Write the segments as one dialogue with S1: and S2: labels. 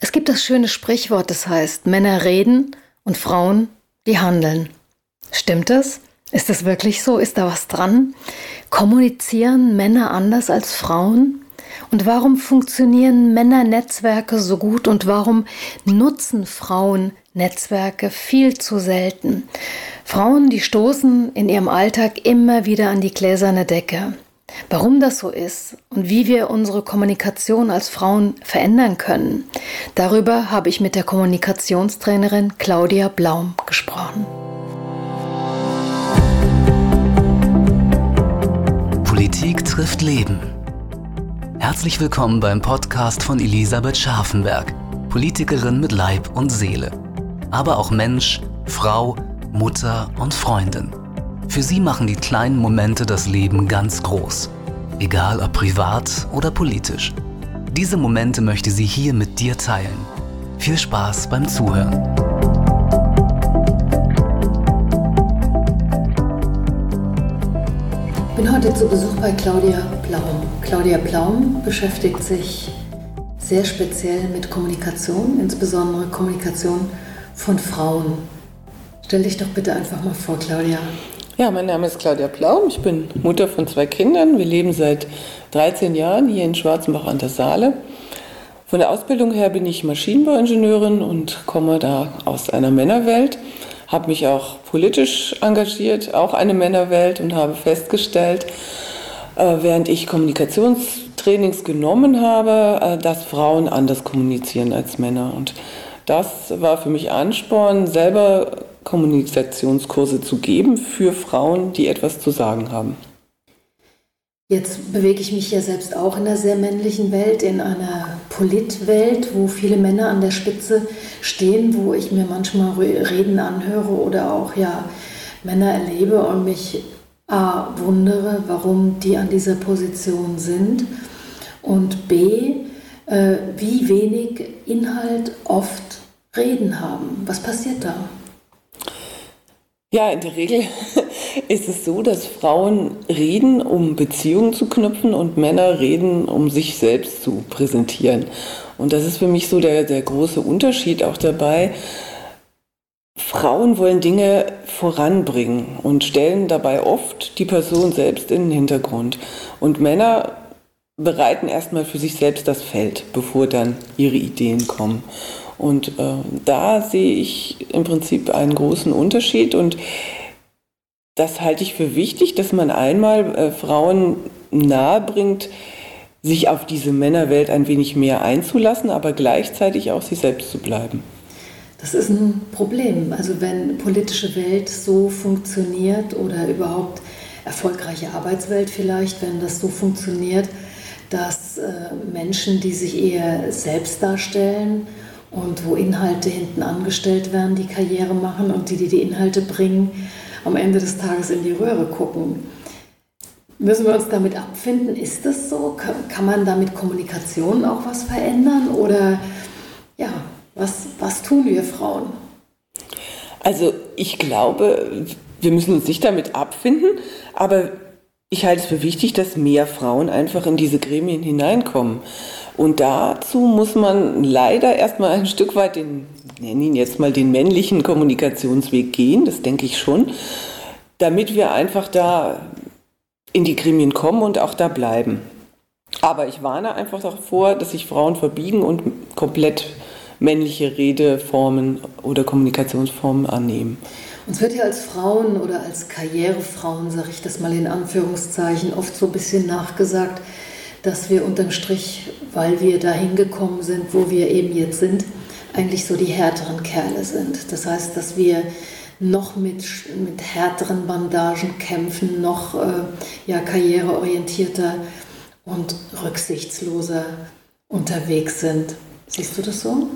S1: Es gibt das schöne Sprichwort, das heißt, Männer reden und Frauen, die handeln. Stimmt das? Ist das wirklich so? Ist da was dran? Kommunizieren Männer anders als Frauen? Und warum funktionieren Männernetzwerke so gut und warum nutzen Frauen Netzwerke viel zu selten? Frauen, die stoßen in ihrem Alltag immer wieder an die gläserne Decke. Warum das so ist und wie wir unsere Kommunikation als Frauen verändern können, darüber habe ich mit der Kommunikationstrainerin Claudia Blaum gesprochen.
S2: Politik trifft Leben. Herzlich willkommen beim Podcast von Elisabeth Scharfenberg, Politikerin mit Leib und Seele, aber auch Mensch, Frau, Mutter und Freundin. Für sie machen die kleinen Momente das Leben ganz groß. Egal ob privat oder politisch. Diese Momente möchte sie hier mit dir teilen. Viel Spaß beim Zuhören.
S1: Ich bin heute zu Besuch bei Claudia Plaum. Claudia Plaum beschäftigt sich sehr speziell mit Kommunikation, insbesondere Kommunikation von Frauen. Stell dich doch bitte einfach mal vor, Claudia.
S3: Ja, mein Name ist Claudia Plaum. Ich bin Mutter von zwei Kindern. Wir leben seit 13 Jahren hier in Schwarzenbach an der Saale. Von der Ausbildung her bin ich Maschinenbauingenieurin und komme da aus einer Männerwelt. Habe mich auch politisch engagiert, auch eine Männerwelt und habe festgestellt, äh, während ich Kommunikationstrainings genommen habe, äh, dass Frauen anders kommunizieren als Männer. Und das war für mich Ansporn, selber Kommunikationskurse zu geben für Frauen, die etwas zu sagen haben.
S1: Jetzt bewege ich mich ja selbst auch in einer sehr männlichen Welt, in einer Politwelt, wo viele Männer an der Spitze stehen, wo ich mir manchmal Reden anhöre oder auch ja Männer erlebe und mich A, wundere, warum die an dieser Position sind und B, äh, wie wenig Inhalt oft Reden haben. Was passiert da?
S3: Ja, in der Regel ist es so, dass Frauen reden, um Beziehungen zu knüpfen und Männer reden, um sich selbst zu präsentieren. Und das ist für mich so der, der große Unterschied auch dabei. Frauen wollen Dinge voranbringen und stellen dabei oft die Person selbst in den Hintergrund. Und Männer bereiten erstmal für sich selbst das Feld, bevor dann ihre Ideen kommen. Und äh, da sehe ich im Prinzip einen großen Unterschied und das halte ich für wichtig, dass man einmal äh, Frauen nahebringt, sich auf diese Männerwelt ein wenig mehr einzulassen, aber gleichzeitig auch sie selbst zu bleiben.
S1: Das ist ein Problem. Also wenn politische Welt so funktioniert oder überhaupt erfolgreiche Arbeitswelt vielleicht, wenn das so funktioniert, dass äh, Menschen, die sich eher selbst darstellen und wo Inhalte hinten angestellt werden, die Karriere machen und die, die die Inhalte bringen, am Ende des Tages in die Röhre gucken. Müssen wir uns damit abfinden? Ist das so? Kann man damit Kommunikation auch was verändern? Oder ja, was, was tun wir Frauen?
S3: Also ich glaube, wir müssen uns nicht damit abfinden, aber ich halte es für wichtig, dass mehr Frauen einfach in diese Gremien hineinkommen. Und dazu muss man leider erstmal ein Stück weit den, nennen ihn jetzt mal den männlichen Kommunikationsweg gehen, das denke ich schon, damit wir einfach da in die Gremien kommen und auch da bleiben. Aber ich warne einfach davor, dass sich Frauen verbiegen und komplett männliche Redeformen oder Kommunikationsformen annehmen.
S1: Uns wird ja als Frauen oder als Karrierefrauen, sage ich das mal in Anführungszeichen, oft so ein bisschen nachgesagt, dass wir unterm Strich, weil wir dahin gekommen sind, wo wir eben jetzt sind, eigentlich so die härteren Kerle sind. Das heißt, dass wir noch mit, mit härteren Bandagen kämpfen, noch äh, ja, karriereorientierter und rücksichtsloser unterwegs sind. Siehst du das so?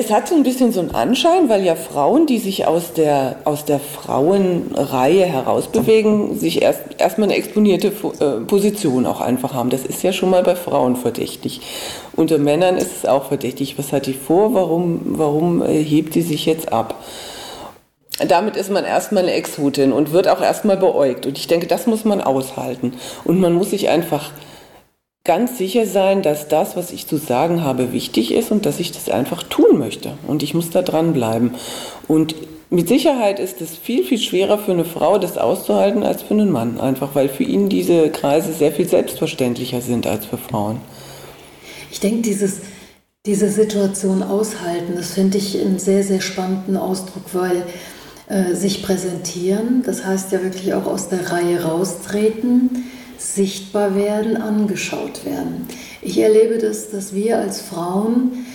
S3: Es hat so ein bisschen so einen Anschein, weil ja Frauen, die sich aus der, aus der Frauenreihe herausbewegen, sich erst erstmal eine exponierte äh, Position auch einfach haben. Das ist ja schon mal bei Frauen verdächtig. Unter Männern ist es auch verdächtig. Was hat die vor? Warum, warum äh, hebt sie sich jetzt ab? Damit ist man erstmal eine Exotin und wird auch erstmal beäugt. Und ich denke, das muss man aushalten. Und man muss sich einfach ganz sicher sein, dass das, was ich zu sagen habe, wichtig ist und dass ich das einfach tun möchte. Und ich muss da dranbleiben. Und mit Sicherheit ist es viel, viel schwerer für eine Frau, das auszuhalten, als für einen Mann. Einfach weil für ihn diese Kreise sehr viel selbstverständlicher sind als für Frauen.
S1: Ich denke, dieses, diese Situation aushalten, das finde ich einen sehr, sehr spannenden Ausdruck, weil äh, sich präsentieren, das heißt ja wirklich auch aus der Reihe raustreten, sichtbar werden, angeschaut werden. Ich erlebe das, dass wir als Frauen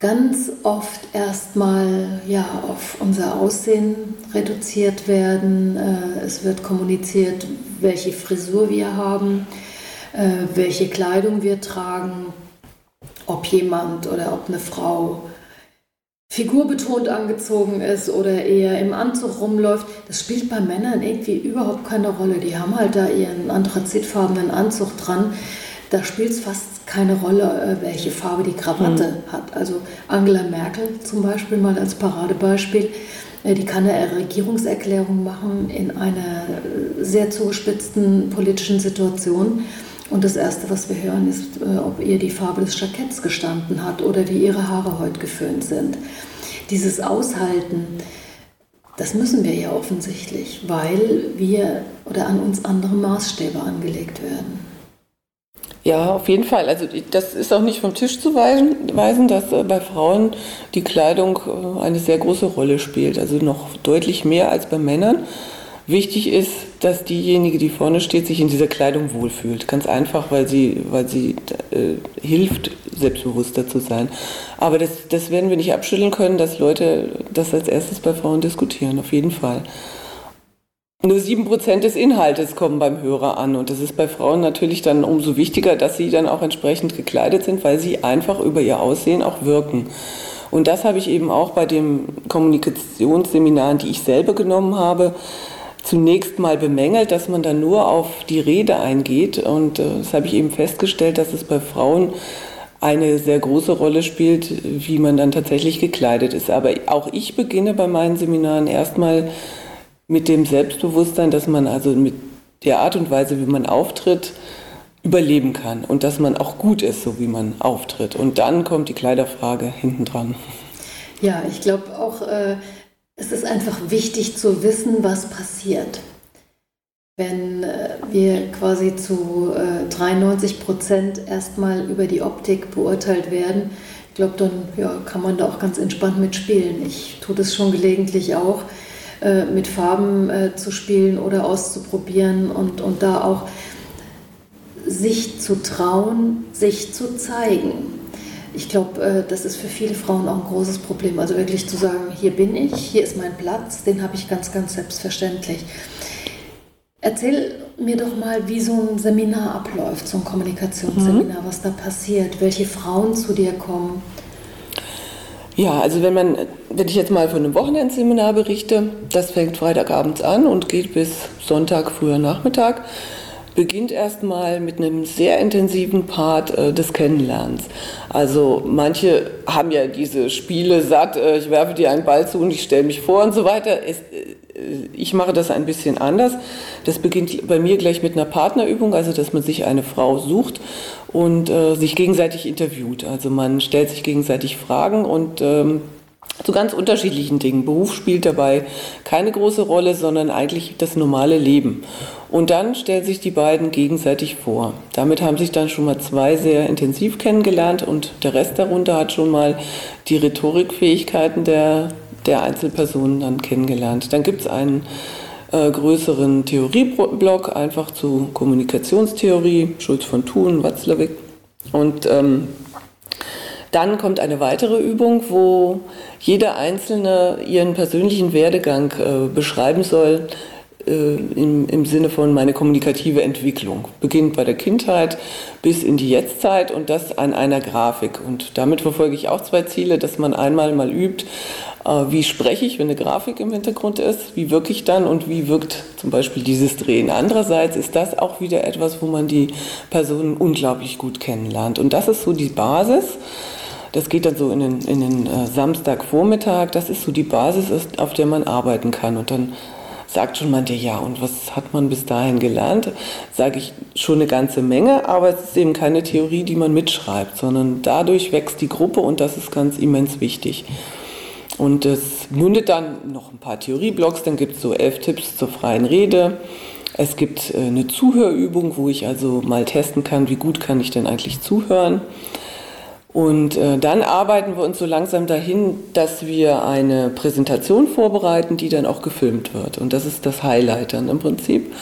S1: ganz oft erstmal ja, auf unser Aussehen reduziert werden. Äh, es wird kommuniziert, welche Frisur wir haben, äh, welche Kleidung wir tragen, ob jemand oder ob eine Frau figurbetont angezogen ist oder eher im Anzug rumläuft, das spielt bei Männern irgendwie überhaupt keine Rolle. Die haben halt da ihren anthrazitfarbenen Anzug dran. Da spielt es fast keine Rolle, äh, welche Farbe die Krawatte mhm. hat. Also Angela Merkel zum Beispiel mal als Paradebeispiel, äh, die kann eine Regierungserklärung machen in einer äh, sehr zugespitzten politischen Situation. Und das Erste, was wir hören, ist, äh, ob ihr die Farbe des Jacketts gestanden hat oder wie ihre Haare heute geföhnt sind. Dieses Aushalten, das müssen wir ja offensichtlich, weil wir oder an uns andere Maßstäbe angelegt werden.
S3: Ja, auf jeden Fall. Also das ist auch nicht vom Tisch zu weisen, dass äh, bei Frauen die Kleidung äh, eine sehr große Rolle spielt. Also noch deutlich mehr als bei Männern. Wichtig ist, dass diejenige, die vorne steht, sich in dieser Kleidung wohlfühlt. Ganz einfach, weil sie, weil sie äh, hilft, selbstbewusster zu sein. Aber das, das werden wir nicht abschütteln können, dass Leute das als erstes bei Frauen diskutieren, auf jeden Fall. Nur sieben Prozent des Inhaltes kommen beim Hörer an. Und das ist bei Frauen natürlich dann umso wichtiger, dass sie dann auch entsprechend gekleidet sind, weil sie einfach über ihr Aussehen auch wirken. Und das habe ich eben auch bei den Kommunikationsseminaren, die ich selber genommen habe, zunächst mal bemängelt, dass man dann nur auf die Rede eingeht. Und äh, das habe ich eben festgestellt, dass es bei Frauen eine sehr große Rolle spielt, wie man dann tatsächlich gekleidet ist. Aber auch ich beginne bei meinen Seminaren erstmal mit dem Selbstbewusstsein, dass man also mit der Art und Weise, wie man auftritt, überleben kann und dass man auch gut ist, so wie man auftritt. Und dann kommt die Kleiderfrage hinten dran.
S1: Ja, ich glaube auch, äh, es ist einfach wichtig zu wissen, was passiert. Wenn äh, wir quasi zu äh, 93 Prozent erstmal über die Optik beurteilt werden, ich glaube, dann ja, kann man da auch ganz entspannt mitspielen. Ich tue das schon gelegentlich auch, äh, mit Farben äh, zu spielen oder auszuprobieren und, und da auch sich zu trauen, sich zu zeigen ich glaube, äh, das ist für viele Frauen auch ein großes Problem. Also wirklich zu sagen, hier bin ich, hier ist mein Platz, den habe ich ganz, ganz selbstverständlich. Erzähl mir doch mal, wie so ein Seminar abläuft, so ein Kommunikationsseminar, mhm. was da passiert, welche Frauen zu dir kommen.
S3: Ja, also wenn man, wenn ich jetzt mal von einem Wochenendseminar berichte, das fängt Freitagabends an und geht bis Sonntag früher Nachmittag beginnt erstmal mit einem sehr intensiven Part äh, des Kennenlernens. Also manche haben ja diese Spiele satt, äh, ich werfe dir einen Ball zu und ich stelle mich vor und so weiter. Es, äh, ich mache das ein bisschen anders. Das beginnt bei mir gleich mit einer Partnerübung, also dass man sich eine Frau sucht und äh, sich gegenseitig interviewt. Also man stellt sich gegenseitig Fragen und ähm, zu ganz unterschiedlichen Dingen. Beruf spielt dabei keine große Rolle, sondern eigentlich das normale Leben. Und dann stellen sich die beiden gegenseitig vor. Damit haben sich dann schon mal zwei sehr intensiv kennengelernt und der Rest darunter hat schon mal die Rhetorikfähigkeiten der, der Einzelpersonen dann kennengelernt. Dann gibt es einen äh, größeren Theorieblock, einfach zu Kommunikationstheorie, Schulz von Thun, Watzlawick. Und ähm, dann kommt eine weitere Übung, wo jeder Einzelne ihren persönlichen Werdegang äh, beschreiben soll, äh, im, im Sinne von meine kommunikative Entwicklung. Beginnt bei der Kindheit bis in die Jetztzeit und das an einer Grafik. Und damit verfolge ich auch zwei Ziele, dass man einmal mal übt, äh, wie spreche ich, wenn eine Grafik im Hintergrund ist, wie wirke ich dann und wie wirkt zum Beispiel dieses Drehen. Andererseits ist das auch wieder etwas, wo man die Personen unglaublich gut kennenlernt. Und das ist so die Basis das geht dann so in den, in den äh, Samstagvormittag. Das ist so die Basis, auf der man arbeiten kann. Und dann sagt schon manche, ja, und was hat man bis dahin gelernt? Sage ich schon eine ganze Menge, aber es ist eben keine Theorie, die man mitschreibt, sondern dadurch wächst die Gruppe und das ist ganz immens wichtig. Und es mündet dann noch ein paar Theorieblocks, dann gibt es so elf Tipps zur freien Rede. Es gibt äh, eine Zuhörübung, wo ich also mal testen kann, wie gut kann ich denn eigentlich zuhören. Und äh, dann arbeiten wir uns so langsam dahin, dass wir eine Präsentation vorbereiten, die dann auch gefilmt wird. Und das ist das Highlight dann im Prinzip.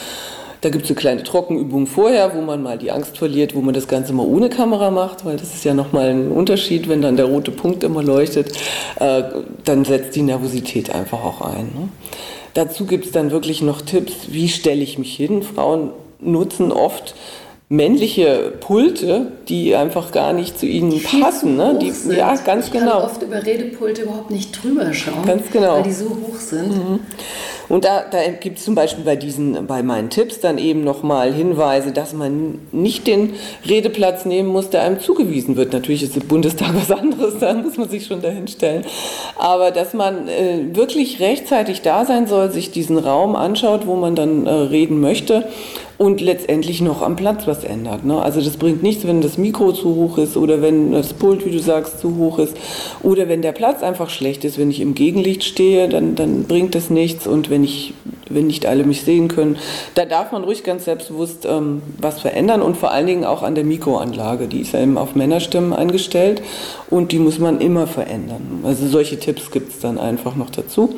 S3: Da gibt es eine kleine Trockenübung vorher, wo man mal die Angst verliert, wo man das Ganze mal ohne Kamera macht, weil das ist ja nochmal ein Unterschied, wenn dann der rote Punkt immer leuchtet, äh, dann setzt die Nervosität einfach auch ein. Ne? Dazu gibt es dann wirklich noch Tipps, wie stelle ich mich hin. Frauen nutzen oft männliche Pulte, die einfach gar nicht zu ihnen passen.
S1: Ne?
S3: Die,
S1: sind.
S3: ja, ganz
S1: ich
S3: genau.
S1: kann oft über Redepulte überhaupt nicht drüber schauen,
S3: ganz genau.
S1: weil die so hoch sind. Mhm.
S3: Und da, da gibt es zum Beispiel bei diesen, bei meinen Tipps dann eben nochmal Hinweise, dass man nicht den Redeplatz nehmen muss, der einem zugewiesen wird. Natürlich ist im Bundestag was anderes, da muss man sich schon dahin stellen. Aber dass man äh, wirklich rechtzeitig da sein soll, sich diesen Raum anschaut, wo man dann äh, reden möchte und letztendlich noch am Platz was ändert. Ne? Also das bringt nichts, wenn das Mikro zu hoch ist oder wenn das Pult, wie du sagst, zu hoch ist oder wenn der Platz einfach schlecht ist. Wenn ich im Gegenlicht stehe, dann, dann bringt das nichts und wenn, ich, wenn nicht alle mich sehen können, da darf man ruhig ganz selbstbewusst ähm, was verändern und vor allen Dingen auch an der Mikroanlage. Die ist ja eben auf Männerstimmen eingestellt und die muss man immer verändern. Also solche Tipps gibt es dann einfach noch dazu.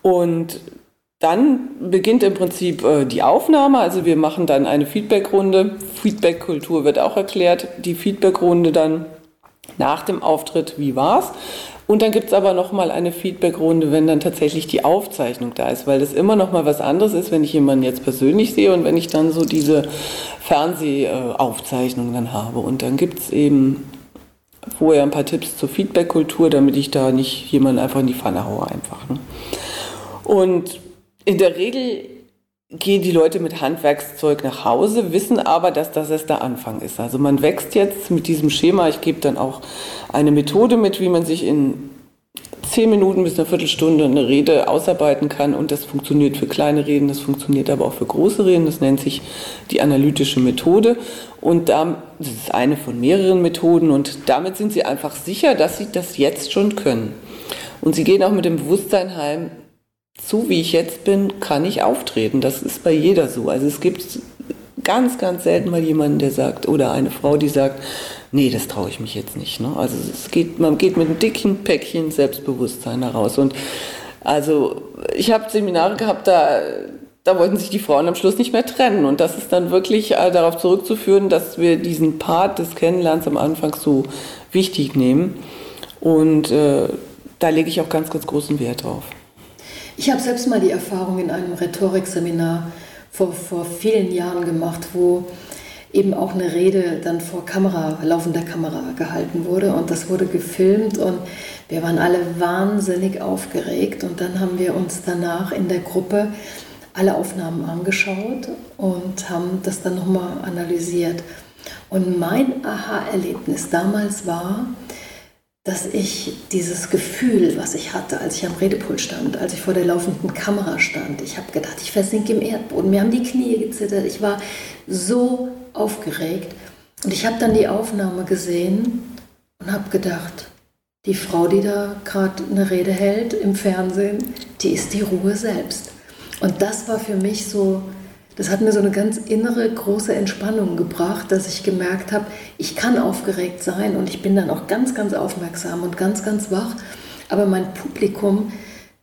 S3: Und dann beginnt im Prinzip äh, die Aufnahme. Also wir machen dann eine Feedbackrunde. Feedbackkultur wird auch erklärt. Die Feedbackrunde dann nach dem Auftritt, wie war's? Und dann gibt es aber nochmal eine Feedbackrunde, wenn dann tatsächlich die Aufzeichnung da ist, weil das immer nochmal was anderes ist, wenn ich jemanden jetzt persönlich sehe und wenn ich dann so diese Fernsehaufzeichnung dann habe. Und dann gibt es eben vorher ein paar Tipps zur Feedbackkultur, damit ich da nicht jemanden einfach in die Pfanne haue einfach. Ne? Und in der Regel gehen die Leute mit Handwerkszeug nach Hause, wissen aber, dass das erst der Anfang ist. Also man wächst jetzt mit diesem Schema. Ich gebe dann auch eine Methode mit, wie man sich in zehn Minuten bis eine Viertelstunde eine Rede ausarbeiten kann. Und das funktioniert für kleine Reden, das funktioniert aber auch für große Reden. Das nennt sich die analytische Methode. Und da, das ist eine von mehreren Methoden. Und damit sind sie einfach sicher, dass sie das jetzt schon können. Und sie gehen auch mit dem Bewusstsein heim, so wie ich jetzt bin, kann ich auftreten. Das ist bei jeder so. Also es gibt ganz, ganz selten mal jemanden, der sagt, oder eine Frau, die sagt, nee, das traue ich mich jetzt nicht. Ne? Also es geht, man geht mit einem dicken Päckchen Selbstbewusstsein heraus. Und also ich habe Seminare gehabt, da, da wollten sich die Frauen am Schluss nicht mehr trennen. Und das ist dann wirklich äh, darauf zurückzuführen, dass wir diesen Part des Kennenlernens am Anfang so wichtig nehmen. Und äh, da lege ich auch ganz, ganz großen Wert drauf.
S1: Ich habe selbst mal die Erfahrung in einem Rhetorikseminar vor, vor vielen Jahren gemacht, wo eben auch eine Rede dann vor Kamera, laufender Kamera gehalten wurde und das wurde gefilmt und wir waren alle wahnsinnig aufgeregt und dann haben wir uns danach in der Gruppe alle Aufnahmen angeschaut und haben das dann nochmal analysiert. Und mein Aha-Erlebnis damals war, dass ich dieses Gefühl, was ich hatte, als ich am Redepult stand, als ich vor der laufenden Kamera stand, ich habe gedacht, ich versinke im Erdboden, mir haben die Knie gezittert, ich war so aufgeregt. Und ich habe dann die Aufnahme gesehen und habe gedacht, die Frau, die da gerade eine Rede hält im Fernsehen, die ist die Ruhe selbst. Und das war für mich so das hat mir so eine ganz innere große Entspannung gebracht, dass ich gemerkt habe, ich kann aufgeregt sein und ich bin dann auch ganz, ganz aufmerksam und ganz, ganz wach. Aber mein Publikum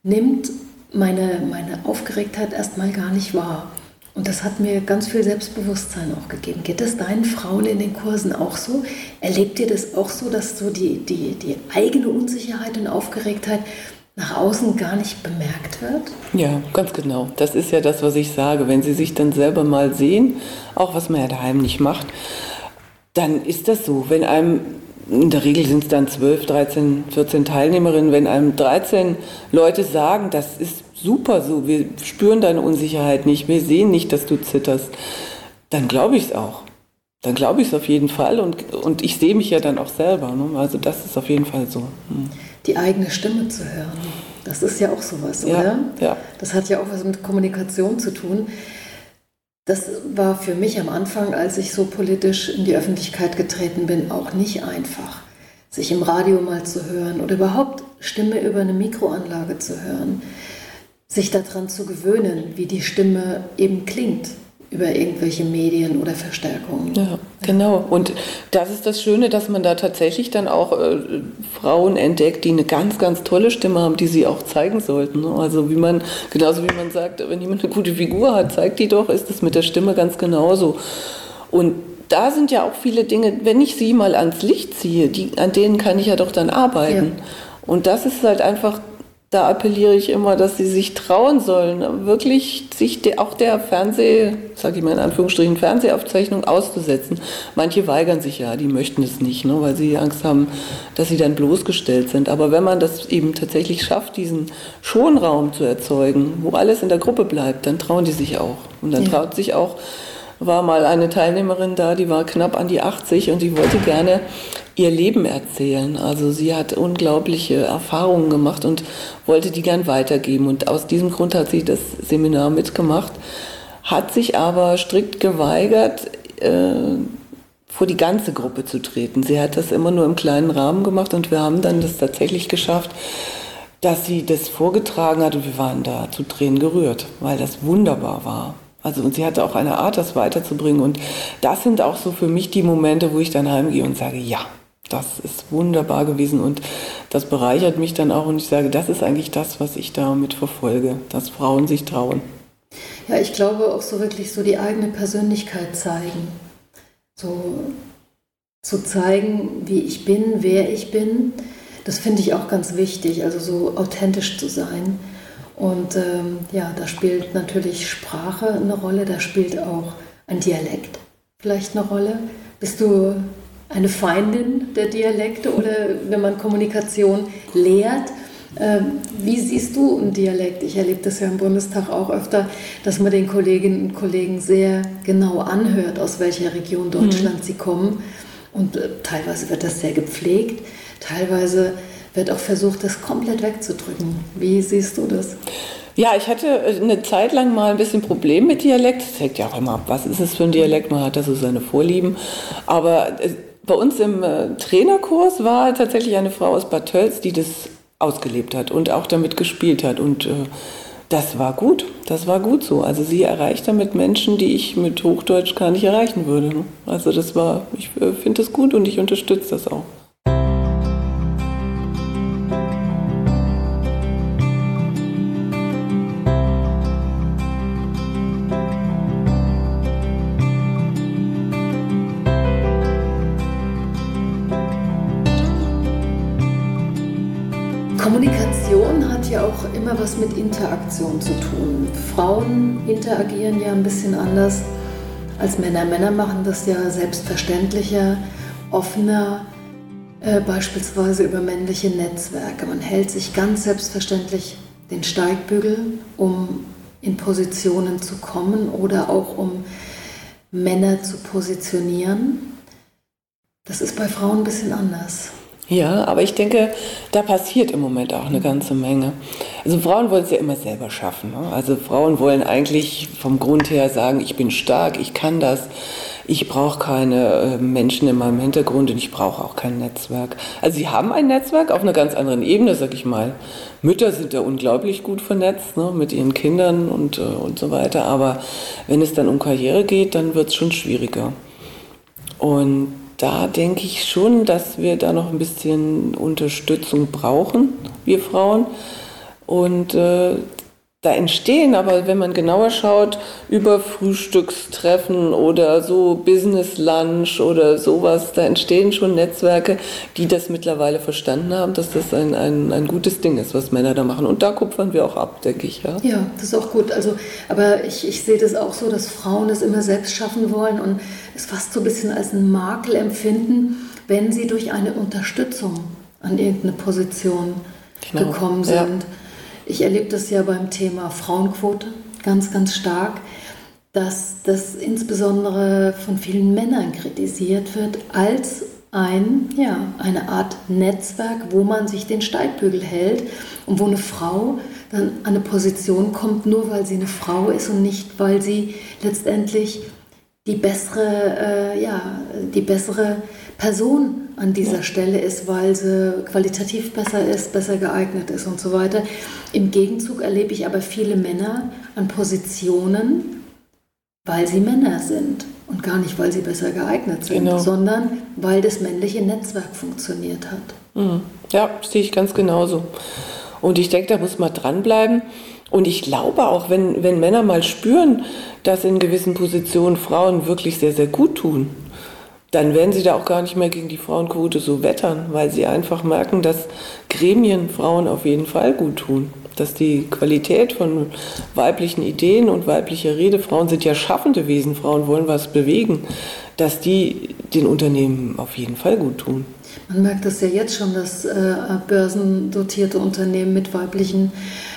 S1: nimmt meine, meine Aufgeregtheit erstmal gar nicht wahr. Und das hat mir ganz viel Selbstbewusstsein auch gegeben. Geht das deinen Frauen in den Kursen auch so? Erlebt ihr das auch so, dass so die, die, die eigene Unsicherheit und Aufgeregtheit nach außen gar nicht bemerkt wird?
S3: Ja, ganz genau. Das ist ja das, was ich sage. Wenn Sie sich dann selber mal sehen, auch was man ja daheim nicht macht, dann ist das so. Wenn einem, in der Regel sind es dann 12, 13, 14 Teilnehmerinnen, wenn einem 13 Leute sagen, das ist super so, wir spüren deine Unsicherheit nicht, wir sehen nicht, dass du zitterst, dann glaube ich es auch dann glaube ich es auf jeden Fall und, und ich sehe mich ja dann auch selber. Ne? Also das ist auf jeden Fall so. Hm.
S1: Die eigene Stimme zu hören, das ist ja auch sowas,
S3: ja,
S1: oder?
S3: Ja.
S1: Das hat ja auch was mit Kommunikation zu tun. Das war für mich am Anfang, als ich so politisch in die Öffentlichkeit getreten bin, auch nicht einfach, sich im Radio mal zu hören oder überhaupt Stimme über eine Mikroanlage zu hören, sich daran zu gewöhnen, wie die Stimme eben klingt über irgendwelche Medien oder Verstärkungen.
S3: Ja, genau. Und das ist das Schöne, dass man da tatsächlich dann auch äh, Frauen entdeckt, die eine ganz, ganz tolle Stimme haben, die sie auch zeigen sollten. Ne? Also wie man, genauso wie man sagt, wenn jemand eine gute Figur hat, zeigt die doch, ist das mit der Stimme ganz genauso. Und da sind ja auch viele Dinge, wenn ich sie mal ans Licht ziehe, die, an denen kann ich ja doch dann arbeiten. Ja. Und das ist halt einfach da appelliere ich immer, dass sie sich trauen sollen, wirklich sich de, auch der Fernseh, sage ich mal in Anführungsstrichen, Fernsehaufzeichnung auszusetzen. Manche weigern sich ja, die möchten es nicht, ne, weil sie Angst haben, dass sie dann bloßgestellt sind. Aber wenn man das eben tatsächlich schafft, diesen Schonraum zu erzeugen, wo alles in der Gruppe bleibt, dann trauen die sich auch. Und dann ja. traut sich auch war mal eine Teilnehmerin da, die war knapp an die 80 und die wollte gerne ihr Leben erzählen. Also sie hat unglaubliche Erfahrungen gemacht und wollte die gern weitergeben. Und aus diesem Grund hat sie das Seminar mitgemacht, hat sich aber strikt geweigert, äh, vor die ganze Gruppe zu treten. Sie hat das immer nur im kleinen Rahmen gemacht und wir haben dann das tatsächlich geschafft, dass sie das vorgetragen hat und wir waren da zu Tränen gerührt, weil das wunderbar war. Also und sie hatte auch eine Art, das weiterzubringen. Und das sind auch so für mich die Momente, wo ich dann heimgehe und sage, ja, das ist wunderbar gewesen und das bereichert mich dann auch und ich sage, das ist eigentlich das, was ich damit verfolge, dass Frauen sich trauen.
S1: Ja, ich glaube auch so wirklich so die eigene Persönlichkeit zeigen. So zu zeigen, wie ich bin, wer ich bin, das finde ich auch ganz wichtig, also so authentisch zu sein. Und ähm, ja, da spielt natürlich Sprache eine Rolle, da spielt auch ein Dialekt vielleicht eine Rolle. Bist du eine Feindin der Dialekte oder wenn man Kommunikation lehrt? Ähm, wie siehst du einen Dialekt? Ich erlebe das ja im Bundestag auch öfter, dass man den Kolleginnen und Kollegen sehr genau anhört, aus welcher Region Deutschland mhm. sie kommen. Und äh, teilweise wird das sehr gepflegt, teilweise wird auch versucht, das komplett wegzudrücken. Wie siehst du das?
S3: Ja, ich hatte äh, eine Zeit lang mal ein bisschen Problem mit Dialekt. Das hängt ja auch immer ab, was ist es für ein Dialekt, man hat da so seine Vorlieben. Aber äh, bei uns im äh, Trainerkurs war tatsächlich eine Frau aus Bad Tölz, die das ausgelebt hat und auch damit gespielt hat. Und das war gut, das war gut so. Also sie erreicht damit Menschen, die ich mit Hochdeutsch gar nicht erreichen würde. Also das war, ich finde das gut und ich unterstütze das auch.
S1: Kommunikation hat ja auch immer was mit Interaktion zu tun. Frauen interagieren ja ein bisschen anders als Männer. Männer machen das ja selbstverständlicher, offener, äh, beispielsweise über männliche Netzwerke. Man hält sich ganz selbstverständlich den Steigbügel, um in Positionen zu kommen oder auch um Männer zu positionieren. Das ist bei Frauen ein bisschen anders.
S3: Ja, aber ich denke, da passiert im Moment auch eine ganze Menge. Also Frauen wollen es ja immer selber schaffen. Ne? Also Frauen wollen eigentlich vom Grund her sagen, ich bin stark, ich kann das, ich brauche keine äh, Menschen in meinem Hintergrund und ich brauche auch kein Netzwerk. Also sie haben ein Netzwerk auf einer ganz anderen Ebene, sag ich mal. Mütter sind da unglaublich gut vernetzt ne, mit ihren Kindern und, äh, und so weiter. Aber wenn es dann um Karriere geht, dann wird es schon schwieriger. Und da denke ich schon, dass wir da noch ein bisschen Unterstützung brauchen, wir Frauen. Und äh, da entstehen aber, wenn man genauer schaut, über Frühstückstreffen oder so Business Lunch oder sowas, da entstehen schon Netzwerke, die das mittlerweile verstanden haben, dass das ein, ein, ein gutes Ding ist, was Männer da machen. Und da kupfern wir auch ab, denke ich.
S1: Ja, ja das ist auch gut. Also, aber ich, ich sehe das auch so, dass Frauen das immer selbst schaffen wollen und es fast so ein bisschen als einen Makel empfinden, wenn sie durch eine Unterstützung an irgendeine Position genau. gekommen sind. Ja ich erlebe das ja beim Thema Frauenquote ganz, ganz stark, dass das insbesondere von vielen Männern kritisiert wird als ein, ja, eine Art Netzwerk, wo man sich den Steigbügel hält und wo eine Frau dann an eine Position kommt, nur weil sie eine Frau ist und nicht, weil sie letztendlich die bessere, äh, ja, die bessere Person an dieser. Stelle ist, weil sie qualitativ besser ist, besser geeignet ist und so weiter. Im Gegenzug erlebe ich aber viele Männer an Positionen, weil sie Männer sind und gar nicht, weil sie besser geeignet sind, genau. sondern weil das männliche Netzwerk funktioniert hat.
S3: Mhm. Ja, sehe ich ganz genauso. Und ich denke, da muss man dranbleiben. Und ich glaube auch, wenn, wenn Männer mal spüren, dass in gewissen Positionen Frauen wirklich sehr, sehr gut tun, dann werden sie da auch gar nicht mehr gegen die Frauenquote so wettern, weil sie einfach merken, dass Gremien Frauen auf jeden Fall gut tun. Dass die Qualität von weiblichen Ideen und weiblicher Rede, Frauen sind ja schaffende Wesen, Frauen wollen was bewegen, dass die den Unternehmen auf jeden Fall gut tun.
S1: Man merkt das ja jetzt schon, dass äh, börsendotierte Unternehmen mit weiblichen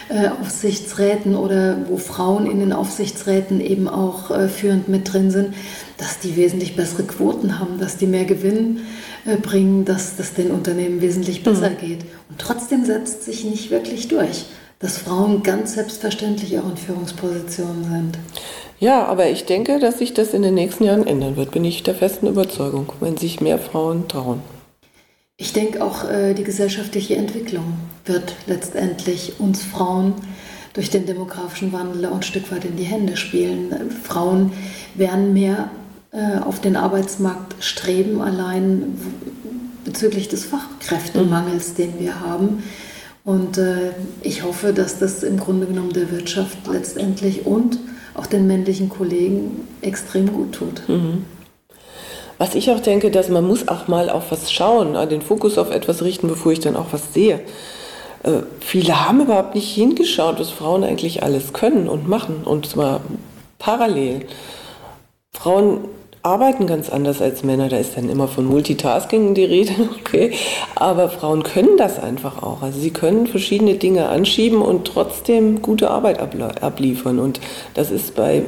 S1: äh, Aufsichtsräten oder wo Frauen in den Aufsichtsräten eben auch äh, führend mit drin sind, dass die wesentlich bessere Quoten haben, dass die mehr Gewinn äh, bringen, dass das den Unternehmen wesentlich besser mhm. geht. Und trotzdem setzt sich nicht wirklich durch, dass Frauen ganz selbstverständlich auch in Führungspositionen sind.
S3: Ja, aber ich denke, dass sich das in den nächsten Jahren ändern wird, bin ich der festen Überzeugung, wenn sich mehr Frauen trauen.
S1: Ich denke auch, äh, die gesellschaftliche Entwicklung wird letztendlich uns Frauen durch den demografischen Wandel auch ein Stück weit in die Hände spielen. Frauen werden mehr äh, auf den Arbeitsmarkt streben, allein bezüglich des Fachkräftemangels, den wir haben. Und äh, ich hoffe, dass das im Grunde genommen der Wirtschaft letztendlich und auch den männlichen Kollegen extrem gut tut. Mhm.
S3: Was ich auch denke, dass man muss auch mal auf was schauen, den Fokus auf etwas richten, bevor ich dann auch was sehe. Äh, viele haben überhaupt nicht hingeschaut, was Frauen eigentlich alles können und machen, und zwar parallel. Frauen arbeiten ganz anders als Männer, da ist dann immer von Multitasking die Rede, okay, aber Frauen können das einfach auch. Also sie können verschiedene Dinge anschieben und trotzdem gute Arbeit abliefern und das ist bei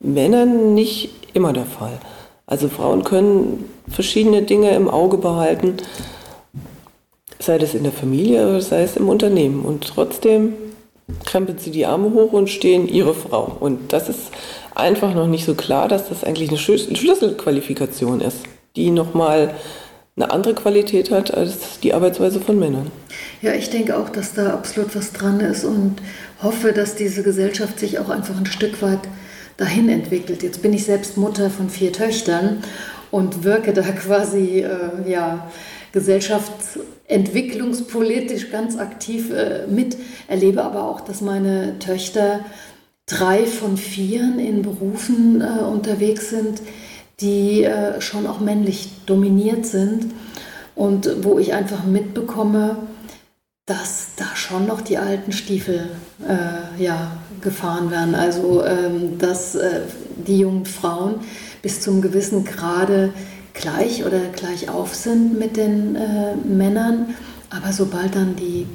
S3: Männern nicht immer der Fall. Also Frauen können verschiedene Dinge im Auge behalten, sei das in der Familie oder sei es im Unternehmen. Und trotzdem krempeln sie die Arme hoch und stehen ihre Frau. Und das ist einfach noch nicht so klar, dass das eigentlich eine Schlüsselqualifikation ist, die nochmal eine andere Qualität hat als die Arbeitsweise von Männern.
S1: Ja, ich denke auch, dass da absolut was dran ist und hoffe, dass diese Gesellschaft sich auch einfach ein Stück weit dahin entwickelt. Jetzt bin ich selbst Mutter von vier Töchtern und wirke da quasi äh, ja, gesellschaftsentwicklungspolitisch ganz aktiv äh, mit, erlebe aber auch, dass meine Töchter drei von vieren in Berufen äh, unterwegs sind, die äh, schon auch männlich dominiert sind und wo ich einfach mitbekomme, dass da schon noch die alten Stiefel äh, ja, gefahren werden. Also ähm, dass äh, die jungen Frauen bis zum gewissen Grade gleich oder gleich auf sind mit den äh, Männern. Aber sobald dann die,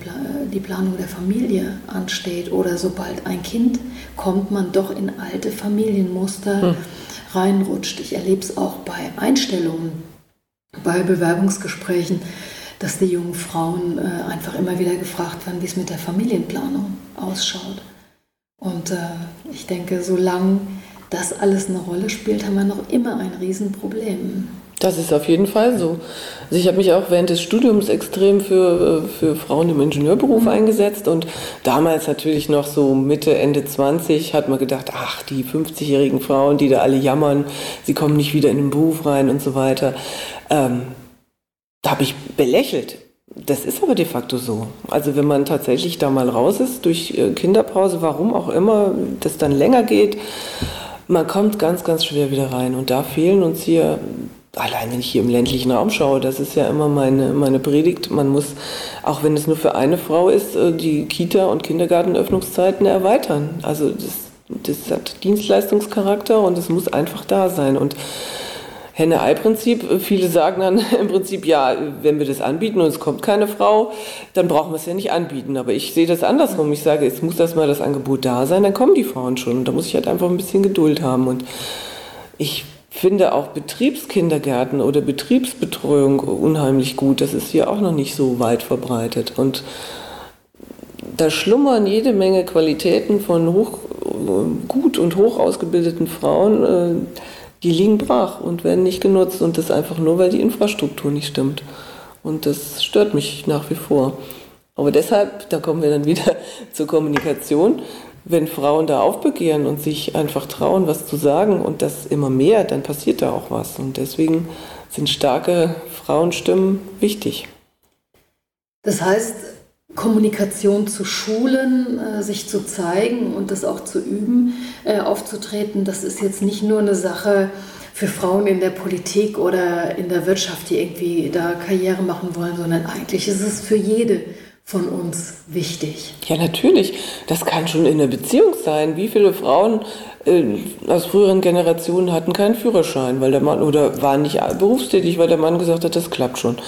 S1: die Planung der Familie ansteht oder sobald ein Kind kommt, man doch in alte Familienmuster hm. reinrutscht. Ich erlebe es auch bei Einstellungen, bei Bewerbungsgesprächen dass die jungen Frauen äh, einfach immer wieder gefragt werden, wie es mit der Familienplanung ausschaut. Und äh, ich denke, solange das alles eine Rolle spielt, haben wir noch immer ein Riesenproblem.
S3: Das ist auf jeden Fall so. Also ich habe mich auch während des Studiums extrem für, äh, für Frauen im Ingenieurberuf mhm. eingesetzt und damals natürlich noch so Mitte, Ende 20 hat man gedacht, ach, die 50-jährigen Frauen, die da alle jammern, sie kommen nicht wieder in den Beruf rein und so weiter. Ähm, da habe ich belächelt. Das ist aber de facto so. Also wenn man tatsächlich da mal raus ist durch äh, Kinderpause, warum auch immer das dann länger geht, man kommt ganz, ganz schwer wieder rein. Und da fehlen uns hier, allein wenn ich hier im ländlichen Raum schaue, das ist ja immer meine, meine Predigt, man muss, auch wenn es nur für eine Frau ist, äh, die Kita- und Kindergartenöffnungszeiten erweitern. Also das, das hat Dienstleistungscharakter und es muss einfach da sein. Und Henne-Ei-Prinzip. Viele sagen dann im Prinzip, ja, wenn wir das anbieten und es kommt keine Frau, dann brauchen wir es ja nicht anbieten. Aber ich sehe das andersrum. Ich sage, jetzt muss erstmal das Angebot da sein, dann kommen die Frauen schon. Und da muss ich halt einfach ein bisschen Geduld haben. Und ich finde auch Betriebskindergärten oder Betriebsbetreuung unheimlich gut. Das ist hier auch noch nicht so weit verbreitet. Und da schlummern jede Menge Qualitäten von hoch, gut und hoch ausgebildeten Frauen, äh, die liegen brach und werden nicht genutzt. Und das einfach nur, weil die Infrastruktur nicht stimmt. Und das stört mich nach wie vor. Aber deshalb, da kommen wir dann wieder zur Kommunikation, wenn Frauen da aufbegehren und sich einfach trauen, was zu sagen und das immer mehr, dann passiert da auch was. Und deswegen sind starke Frauenstimmen wichtig.
S1: Das heißt, Kommunikation zu schulen, äh, sich zu zeigen und das auch zu üben, äh, aufzutreten, das ist jetzt nicht nur eine Sache für Frauen in der Politik oder in der Wirtschaft, die irgendwie da Karriere machen wollen, sondern eigentlich ist es für jede von uns wichtig.
S3: Ja, natürlich. Das kann schon in der Beziehung sein. Wie viele Frauen äh, aus früheren Generationen hatten keinen Führerschein, weil der Mann oder waren nicht berufstätig, weil der Mann gesagt hat, das klappt schon.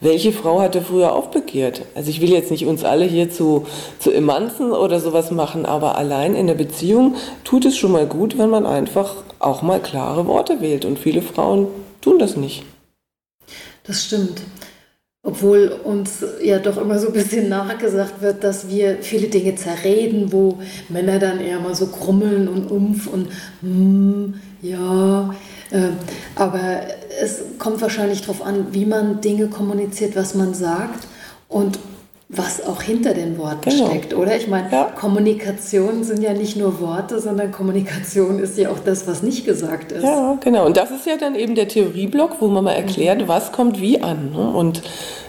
S3: Welche Frau hatte früher aufbegehrt? Also ich will jetzt nicht uns alle hier zu, zu Emanzen oder sowas machen, aber allein in der Beziehung tut es schon mal gut, wenn man einfach auch mal klare Worte wählt. Und viele Frauen tun das nicht.
S1: Das stimmt. Obwohl uns ja doch immer so ein bisschen nachgesagt wird, dass wir viele Dinge zerreden, wo Männer dann eher mal so krummeln und umf und mm, ja. Äh, aber es kommt wahrscheinlich darauf an, wie man Dinge kommuniziert, was man sagt und was auch hinter den Worten genau. steckt, oder? Ich meine, ja. Kommunikation sind ja nicht nur Worte, sondern Kommunikation ist ja auch das, was nicht gesagt ist.
S3: Ja, genau. Und das ist ja dann eben der Theorieblock, wo man mal erklärt, mhm. was kommt wie an. Ne? Und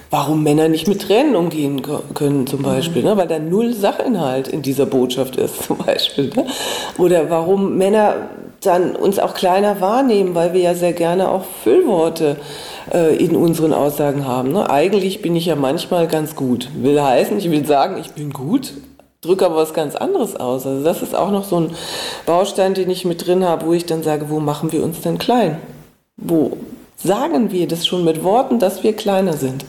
S3: warum Männer nicht mit Tränen umgehen können zum Beispiel, mhm. ne? weil da null Sachinhalt in dieser Botschaft ist zum Beispiel. Ne? Oder warum Männer dann uns auch kleiner wahrnehmen, weil wir ja sehr gerne auch Füllworte äh, in unseren Aussagen haben. Ne? Eigentlich bin ich ja manchmal ganz gut. Will heißen, ich will sagen, ich bin gut, drücke aber was ganz anderes aus. Also das ist auch noch so ein Baustein, den ich mit drin habe, wo ich dann sage, wo machen wir uns denn klein? Wo sagen wir das schon mit Worten, dass wir kleiner sind?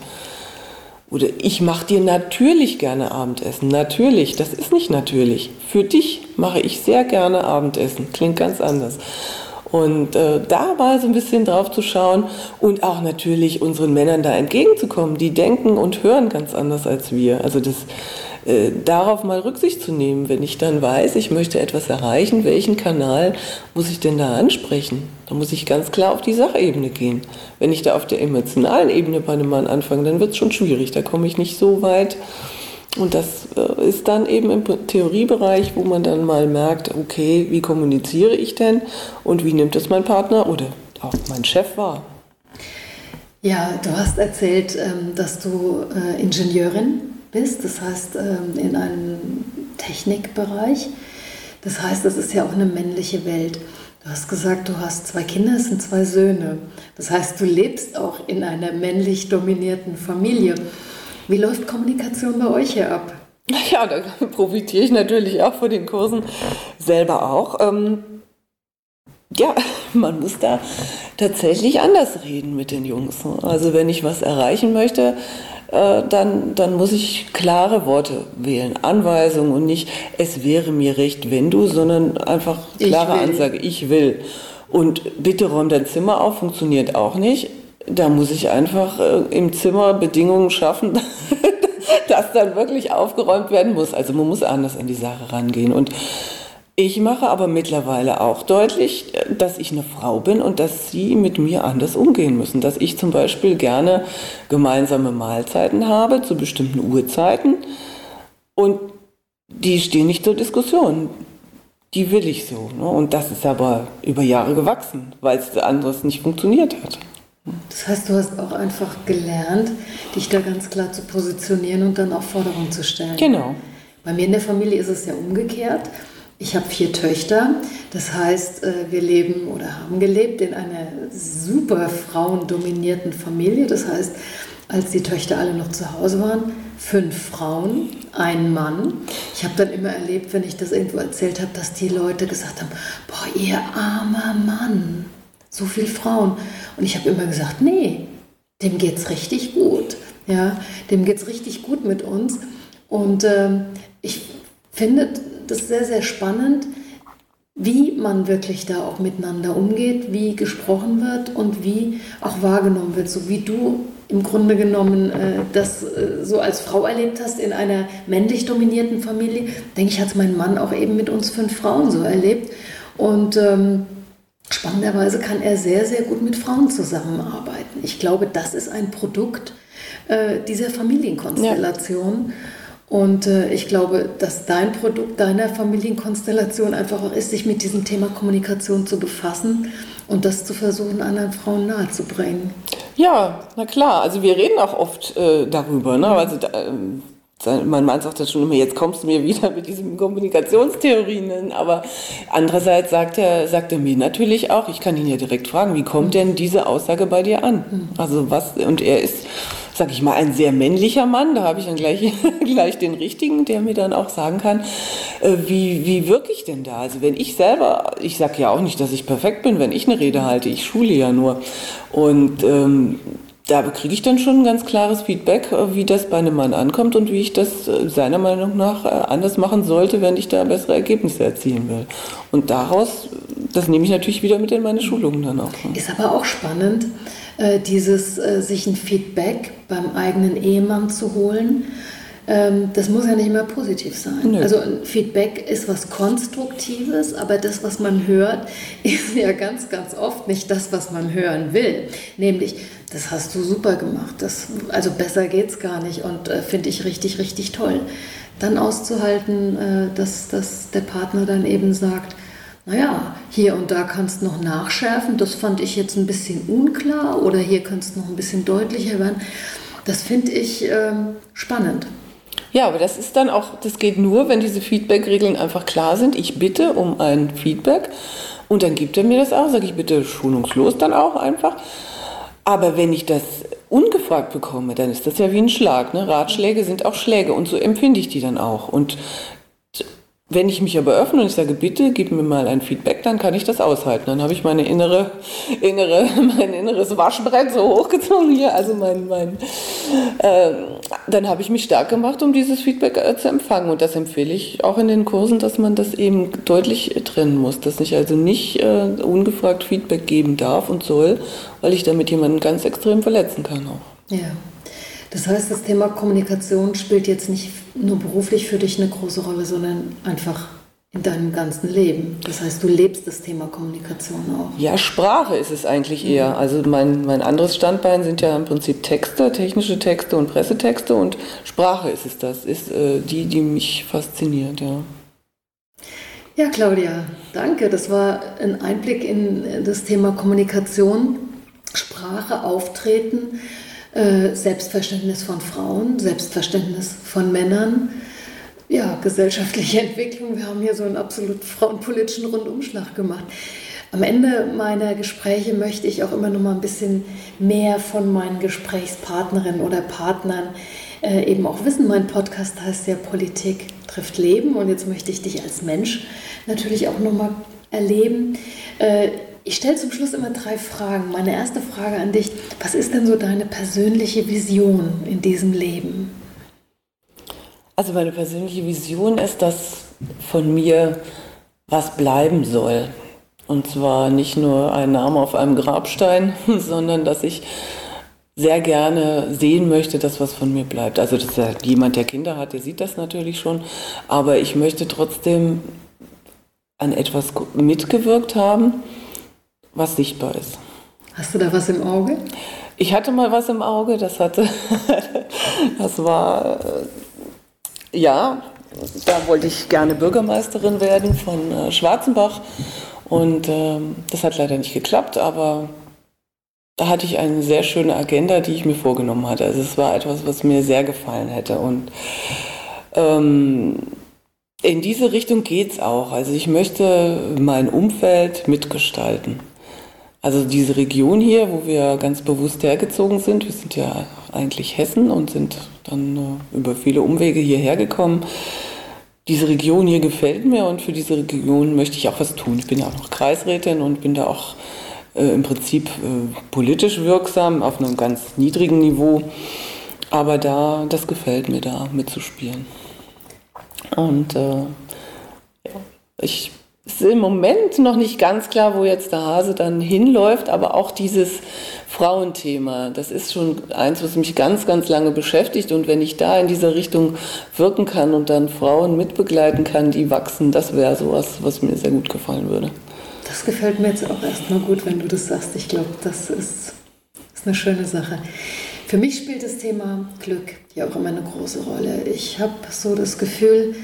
S3: Oder ich mache dir natürlich gerne Abendessen. Natürlich, das ist nicht natürlich. Für dich mache ich sehr gerne Abendessen. Klingt ganz anders. Und äh, da mal so ein bisschen drauf zu schauen und auch natürlich unseren Männern da entgegenzukommen. Die denken und hören ganz anders als wir. Also das äh, darauf mal Rücksicht zu nehmen, wenn ich dann weiß, ich möchte etwas erreichen, welchen Kanal muss ich denn da ansprechen? Da muss ich ganz klar auf die Sachebene gehen. Wenn ich da auf der emotionalen Ebene bei einem Mann anfange, dann wird es schon schwierig, da komme ich nicht so weit. Und das äh, ist dann eben im Theoriebereich, wo man dann mal merkt, okay, wie kommuniziere ich denn und wie nimmt es mein Partner oder auch mein Chef wahr?
S1: Ja, du hast erzählt, ähm, dass du äh, Ingenieurin bist, das heißt ähm, in einem Technikbereich. Das heißt, das ist ja auch eine männliche Welt. Du hast gesagt, du hast zwei Kinder, es sind zwei Söhne. Das heißt, du lebst auch in einer männlich dominierten Familie. Wie läuft Kommunikation bei euch hier ab?
S3: Ja, da profitiere ich natürlich auch von den Kursen selber auch. Ähm, ja, man muss da tatsächlich anders reden mit den Jungs. Also wenn ich was erreichen möchte, äh, dann, dann muss ich klare Worte wählen, Anweisungen und nicht, es wäre mir recht, wenn du, sondern einfach klare ich Ansage, ich will. Und bitte räum dein Zimmer auf, funktioniert auch nicht. Da muss ich einfach äh, im Zimmer Bedingungen schaffen, dass dann wirklich aufgeräumt werden muss. Also man muss anders an die Sache rangehen. Und ich mache aber mittlerweile auch deutlich, dass ich eine Frau bin und dass sie mit mir anders umgehen müssen. Dass ich zum Beispiel gerne gemeinsame Mahlzeiten habe zu bestimmten Uhrzeiten und die stehen nicht zur Diskussion. Die will ich so. Ne? Und das ist aber über Jahre gewachsen, weil es anderes nicht funktioniert hat.
S1: Das heißt, du hast auch einfach gelernt, dich da ganz klar zu positionieren und dann auch Forderungen zu stellen.
S3: Genau.
S1: Bei mir in der Familie ist es ja umgekehrt. Ich habe vier Töchter, das heißt, äh, wir leben oder haben gelebt in einer super frauendominierten Familie. Das heißt, als die Töchter alle noch zu Hause waren, fünf Frauen, ein Mann. Ich habe dann immer erlebt, wenn ich das irgendwo erzählt habe, dass die Leute gesagt haben, boah, ihr armer Mann. so viele Frauen. Und ich habe immer gesagt, nee, dem geht es richtig gut. Ja, dem geht es richtig gut mit uns. Und ähm, ich finde das sehr, sehr spannend, wie man wirklich da auch miteinander umgeht, wie gesprochen wird und wie auch wahrgenommen wird, so wie du im Grunde genommen äh, das äh, so als Frau erlebt hast in einer männlich dominierten Familie, denke ich, hat es mein Mann auch eben mit uns fünf Frauen so erlebt. Und ähm, spannenderweise kann er sehr, sehr gut mit Frauen zusammenarbeiten. Ich glaube, das ist ein Produkt äh, dieser Familienkonstellation. Ja. Und äh, ich glaube, dass dein Produkt deiner Familienkonstellation einfach auch ist, sich mit diesem Thema Kommunikation zu befassen und das zu versuchen, anderen Frauen nahezubringen.
S3: Ja, na klar. Also wir reden auch oft äh, darüber. Ne? Also da, äh, mein Mann sagt das schon immer, jetzt kommst du mir wieder mit diesen Kommunikationstheorien. Aber andererseits sagt er, sagt er mir natürlich auch, ich kann ihn ja direkt fragen, wie kommt denn diese Aussage bei dir an? Mhm. Also was, und er ist sag ich mal, ein sehr männlicher Mann. Da habe ich dann gleich, gleich den richtigen, der mir dann auch sagen kann, äh, wie, wie wirke ich denn da? Also wenn ich selber, ich sage ja auch nicht, dass ich perfekt bin, wenn ich eine Rede halte, ich schule ja nur. Und ähm, da kriege ich dann schon ein ganz klares Feedback, äh, wie das bei einem Mann ankommt und wie ich das äh, seiner Meinung nach anders machen sollte, wenn ich da bessere Ergebnisse erzielen will. Und daraus, das nehme ich natürlich wieder mit in meine Schulungen dann auch.
S1: Ist aber auch spannend, äh, dieses äh, sich ein Feedback beim eigenen Ehemann zu holen. Ähm, das muss ja nicht immer positiv sein. Nö. Also ein Feedback ist was Konstruktives, aber das, was man hört, ist ja ganz, ganz oft nicht das, was man hören will. Nämlich, das hast du super gemacht, das, also besser geht's gar nicht und äh, finde ich richtig, richtig toll. Dann auszuhalten, äh, dass, dass der Partner dann eben sagt, naja, hier und da kannst du noch nachschärfen, das fand ich jetzt ein bisschen unklar oder hier kannst du noch ein bisschen deutlicher werden. Das finde ich ähm, spannend.
S3: Ja, aber das ist dann auch, das geht nur, wenn diese Feedback-Regeln einfach klar sind. Ich bitte um ein Feedback und dann gibt er mir das auch, sage ich bitte schonungslos dann auch einfach. Aber wenn ich das ungefragt bekomme, dann ist das ja wie ein Schlag. Ne? Ratschläge sind auch Schläge und so empfinde ich die dann auch. Und wenn ich mich aber öffne und ich sage, bitte gib mir mal ein Feedback, dann kann ich das aushalten. Dann habe ich meine innere, innere, mein inneres Waschbrett so hochgezogen hier, also mein, mein, äh, dann habe ich mich stark gemacht, um dieses Feedback äh, zu empfangen. Und das empfehle ich auch in den Kursen, dass man das eben deutlich trennen muss, dass ich also nicht äh, ungefragt Feedback geben darf und soll, weil ich damit jemanden ganz extrem verletzen kann auch.
S1: Ja. Das heißt, das Thema Kommunikation spielt jetzt nicht nur beruflich für dich eine große Rolle, sondern einfach in deinem ganzen Leben. Das heißt, du lebst das Thema Kommunikation auch.
S3: Ja, Sprache ist es eigentlich eher. Also mein, mein anderes Standbein sind ja im Prinzip Texte, technische Texte und Pressetexte und Sprache ist es das, ist äh, die, die mich fasziniert, ja.
S1: Ja, Claudia, danke. Das war ein Einblick in das Thema Kommunikation, Sprache, Auftreten. Äh, Selbstverständnis von Frauen, Selbstverständnis von Männern, ja, gesellschaftliche Entwicklung. Wir haben hier so einen absolut frauenpolitischen Rundumschlag gemacht. Am Ende meiner Gespräche möchte ich auch immer noch mal ein bisschen mehr von meinen Gesprächspartnerinnen oder Partnern äh, eben auch wissen. Mein Podcast heißt ja Politik trifft Leben und jetzt möchte ich dich als Mensch natürlich auch noch mal erleben. Äh, ich stelle zum Schluss immer drei Fragen. Meine erste Frage an dich, was ist denn so deine persönliche Vision in diesem Leben?
S3: Also meine persönliche Vision ist, dass von mir was bleiben soll. Und zwar nicht nur ein Name auf einem Grabstein, sondern dass ich sehr gerne sehen möchte, dass was von mir bleibt. Also dass jemand, der Kinder hat, der sieht das natürlich schon, aber ich möchte trotzdem an etwas mitgewirkt haben, was sichtbar ist.
S1: Hast du da was im Auge?
S3: Ich hatte mal was im Auge, das hatte, das war, äh, ja, da wollte ich gerne Bürgermeisterin werden von äh, Schwarzenbach und ähm, das hat leider nicht geklappt, aber da hatte ich eine sehr schöne Agenda, die ich mir vorgenommen hatte. Also es war etwas, was mir sehr gefallen hätte und ähm, in diese Richtung geht es auch. Also ich möchte mein Umfeld mitgestalten. Also diese Region hier, wo wir ganz bewusst hergezogen sind, wir sind ja eigentlich Hessen und sind dann äh, über viele Umwege hierher gekommen. Diese Region hier gefällt mir und für diese Region möchte ich auch was tun. Ich bin ja auch noch Kreisrätin und bin da auch äh, im Prinzip äh, politisch wirksam auf einem ganz niedrigen Niveau. Aber da, das gefällt mir da mitzuspielen. Und äh, ja, ich ist im Moment noch nicht ganz klar, wo jetzt der Hase dann hinläuft, aber auch dieses Frauenthema, das ist schon eins, was mich ganz, ganz lange beschäftigt. Und wenn ich da in dieser Richtung wirken kann und dann Frauen mitbegleiten kann, die wachsen, das wäre sowas, was mir sehr gut gefallen würde.
S1: Das gefällt mir jetzt auch erstmal gut, wenn du das sagst. Ich glaube, das ist, ist eine schöne Sache. Für mich spielt das Thema Glück ja auch immer eine große Rolle. Ich habe so das Gefühl,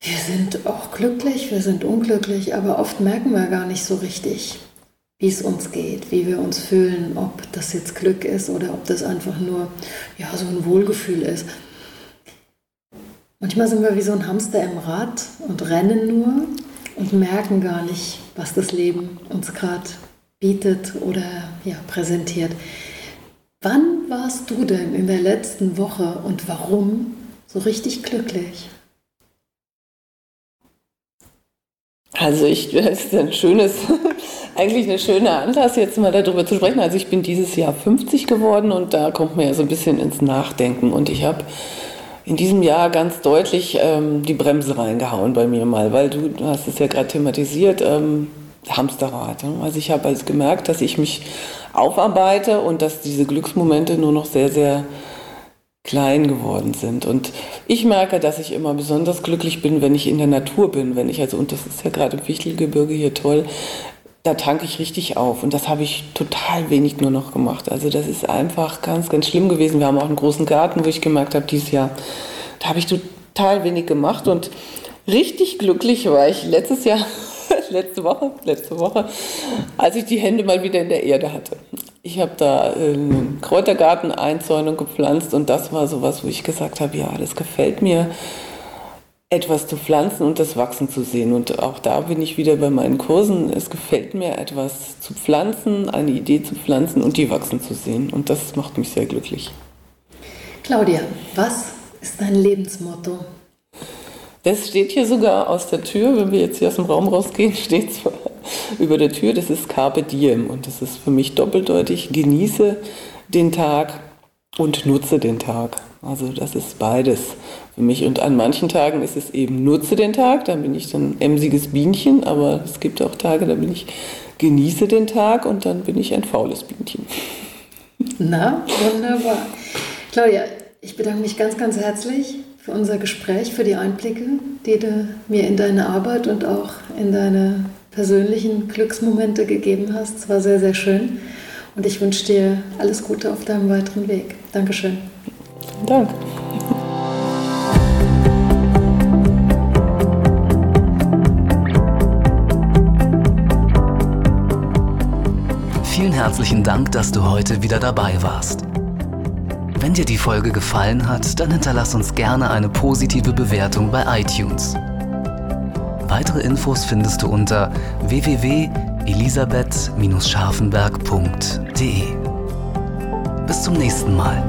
S1: wir sind auch glücklich, wir sind unglücklich, aber oft merken wir gar nicht so richtig, wie es uns geht, wie wir uns fühlen, ob das jetzt Glück ist oder ob das einfach nur ja, so ein Wohlgefühl ist. Manchmal sind wir wie so ein Hamster im Rad und rennen nur und merken gar nicht, was das Leben uns gerade bietet oder ja, präsentiert. Wann warst du denn in der letzten Woche und warum so richtig glücklich?
S3: Also ich, das ist ein schönes, eigentlich eine schöne Anlass, jetzt mal darüber zu sprechen. Also ich bin dieses Jahr 50 geworden und da kommt mir ja so ein bisschen ins Nachdenken. Und ich habe in diesem Jahr ganz deutlich ähm, die Bremse reingehauen bei mir mal, weil du, hast es ja gerade thematisiert, ähm, Hamsterrad. Ne? Also ich habe also gemerkt, dass ich mich aufarbeite und dass diese Glücksmomente nur noch sehr, sehr klein geworden sind. Und ich merke, dass ich immer besonders glücklich bin, wenn ich in der Natur bin, wenn ich also, und das ist ja gerade im Wichtelgebirge hier toll, da tanke ich richtig auf. Und das habe ich total wenig nur noch gemacht. Also das ist einfach ganz, ganz schlimm gewesen. Wir haben auch einen großen Garten, wo ich gemerkt habe, dieses Jahr, da habe ich total wenig gemacht. Und richtig glücklich war ich letztes Jahr, letzte Woche, letzte Woche, als ich die Hände mal wieder in der Erde hatte. Ich habe da einen Kräutergarten Einzäunung gepflanzt und das war sowas, wo ich gesagt habe, ja, das gefällt mir, etwas zu pflanzen und das wachsen zu sehen. Und auch da bin ich wieder bei meinen Kursen. Es gefällt mir, etwas zu pflanzen, eine Idee zu pflanzen und die wachsen zu sehen. Und das macht mich sehr glücklich.
S1: Claudia, was ist dein Lebensmotto?
S3: Das steht hier sogar aus der Tür, wenn wir jetzt hier aus dem Raum rausgehen, steht es über der Tür, das ist Carpe Diem. Und das ist für mich doppeldeutig, genieße den Tag und nutze den Tag. Also das ist beides für mich. Und an manchen Tagen ist es eben nutze den Tag, da bin ich dann emsiges Bienchen, aber es gibt auch Tage, da bin ich genieße den Tag. Und dann bin ich ein faules Bienchen.
S1: Na, wunderbar. Claudia, ich bedanke mich ganz, ganz herzlich für unser Gespräch, für die Einblicke, die du mir in deine Arbeit und auch in deine persönlichen Glücksmomente gegeben hast. Es war sehr, sehr schön. Und ich wünsche dir alles Gute auf deinem weiteren Weg. Dankeschön.
S3: Danke.
S2: Vielen herzlichen Dank, dass du heute wieder dabei warst. Wenn dir die Folge gefallen hat, dann hinterlass uns gerne eine positive Bewertung bei iTunes. Weitere Infos findest du unter www.elisabeth-scharfenberg.de. Bis zum nächsten Mal.